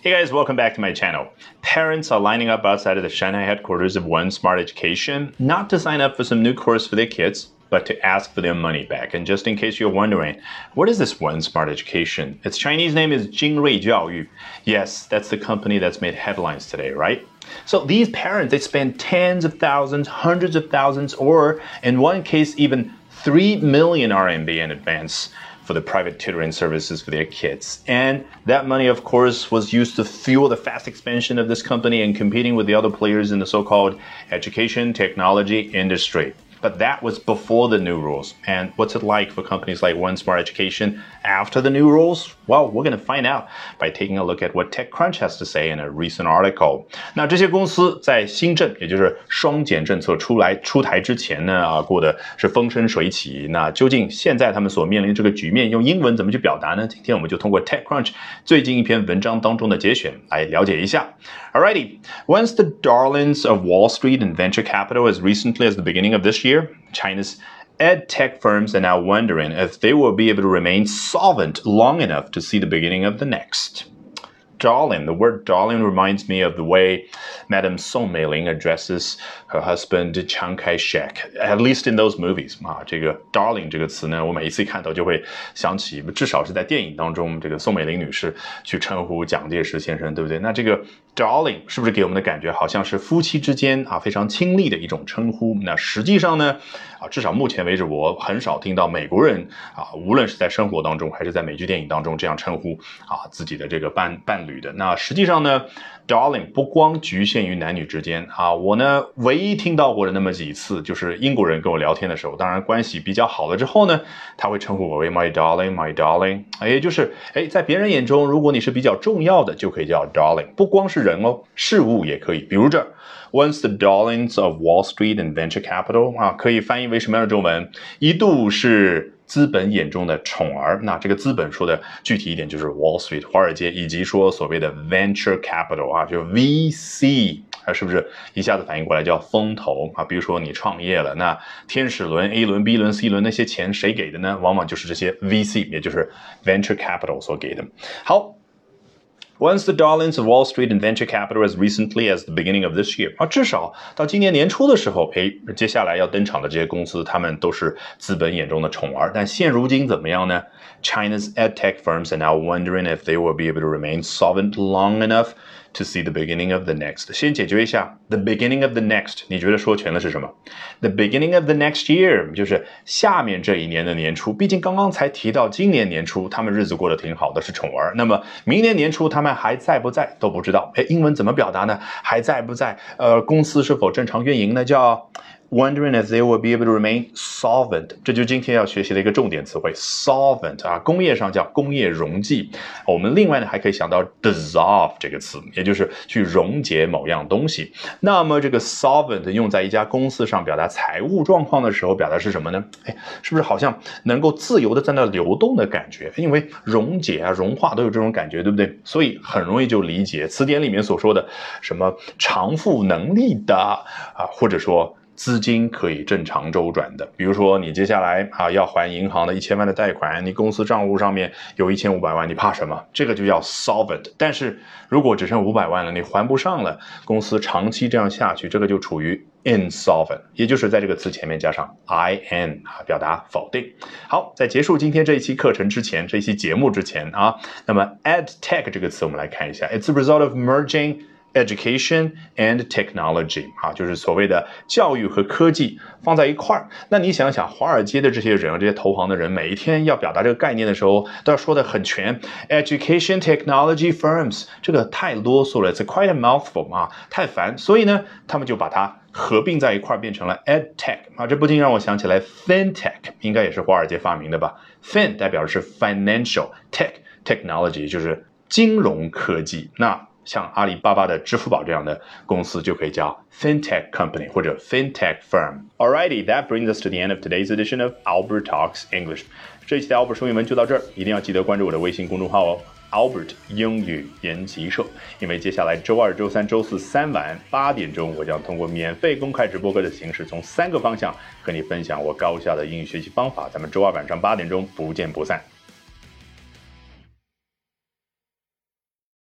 Hey guys, welcome back to my channel. Parents are lining up outside of the Shanghai headquarters of One Smart Education, not to sign up for some new course for their kids, but to ask for their money back. And just in case you're wondering, what is this One Smart Education? Its Chinese name is Jingrui Jiaoyu. Yes, that's the company that's made headlines today, right? So these parents, they spend tens of thousands, hundreds of thousands, or in one case, even 3 million RMB in advance for the private tutoring services for their kids. And that money, of course, was used to fuel the fast expansion of this company and competing with the other players in the so called education technology industry. But that was before the new rules. And what's it like for companies like One Smart Education after the new rules? Well, we're going to find out by taking a look at what TechCrunch has to say in a recent article. 那这些公司在新政，也就是双减政策出来出台之前呢，啊，过的是风生水起。那究竟现在他们所面临这个局面，用英文怎么去表达呢？今天我们就通过 TechCrunch 最近一篇文章当中的节选来了解一下。Alrighty, once the darlings of Wall Street and venture capital as recently as the beginning of this year year, China's ed tech firms are now wondering if they will be able to remain solvent long enough to see the beginning of the next. Darling, the word darling reminds me of the way Madame Song Meiling addresses her husband Chiang Kai-shek, at least in those movies 啊，这个 darling 这个词呢，我每一次一看到就会想起，至少是在电影当中，这个宋美龄女士去称呼蒋介石先生，对不对？那这个 darling 是不是给我们的感觉好像是夫妻之间啊非常亲昵的一种称呼？那实际上呢，啊，至少目前为止，我很少听到美国人啊，无论是在生活当中还是在美剧电影当中这样称呼啊自己的这个伴伴侣女的。那实际上呢，darling 不光局限于男女之间啊，我呢唯一听到过的那么几次，就是英国人跟我聊天的时候，当然关系比较好了之后呢，他会称呼我为 my darling，my darling，也就是哎，在别人眼中，如果你是比较重要的，就可以叫 darling，不光是人哦，事物也可以。比如这，once the darlings of Wall Street and venture capital 啊，可以翻译为什么样的中文？一度是。资本眼中的宠儿，那这个资本说的具体一点就是 Wall Street 华尔街，以及说所谓的 Venture Capital 啊，就 VC 啊，是不是一下子反应过来叫风投啊？比如说你创业了，那天使轮、A 轮、B 轮、C 轮那些钱谁给的呢？往往就是这些 VC，也就是 Venture Capital 所给的。好。Once the darlings of Wall Street and venture capital as recently as the beginning of this year 啊，至少到今年年初的时候，哎，接下来要登场的这些公司，他们都是资本眼中的宠儿。但现如今怎么样呢？China's ed tech firms are now wondering if they will be able to remain solvent long enough to see the beginning of the next。先解决一下 the beginning of the next，你觉得说全了是什么？The beginning of the next year 就是下面这一年的年初。毕竟刚刚才提到今年年初他们日子过得挺好的，是宠儿。那么明年年初他们还在不在都不知道。哎，英文怎么表达呢？还在不在？呃，公司是否正常运营呢？叫。Wondering if they will be able to remain solvent，这就是今天要学习的一个重点词汇，solvent 啊，工业上叫工业溶剂。我们另外呢还可以想到 dissolve 这个词，也就是去溶解某样东西。那么这个 solvent 用在一家公司上表达财务状况的时候，表达是什么呢？哎，是不是好像能够自由的在那流动的感觉？因为溶解啊、融化都有这种感觉，对不对？所以很容易就理解词典里面所说的什么偿付能力的啊，或者说。资金可以正常周转的，比如说你接下来啊要还银行的一千万的贷款，你公司账户上面有一千五百万，你怕什么？这个就叫 solvent。但是如果只剩五百万了，你还不上了，公司长期这样下去，这个就处于 insolvent，也就是在这个词前面加上 in 啊，表达否定。好，在结束今天这一期课程之前，这一期节目之前啊，那么 ad tech 这个词我们来看一下，it's a result of merging。Education and technology 啊，就是所谓的教育和科技放在一块儿。那你想想，华尔街的这些人，这些投行的人，每一天要表达这个概念的时候，都要说的很全。Education technology firms 这个太啰嗦了，It's quite a mouthful 啊，太烦。所以呢，他们就把它合并在一块儿，变成了 ed tech 啊。这不禁让我想起来，FinTech 应该也是华尔街发明的吧？Fin 代表的是 financial，tech technology 就是金融科技。那像阿里巴巴的支付宝这样的公司就可以叫 fintech company 或者 fintech firm。Alrighty, that brings us to the end of today's edition of Albert Talks English。这一期的 Albert 说英文就到这儿，一定要记得关注我的微信公众号哦，Albert 英语研习社。因为接下来周二、周三、周四三晚八点钟，我将通过免费公开直播课的形式，从三个方向和你分享我高效的英语学习方法。咱们周二晚上八点钟不见不散。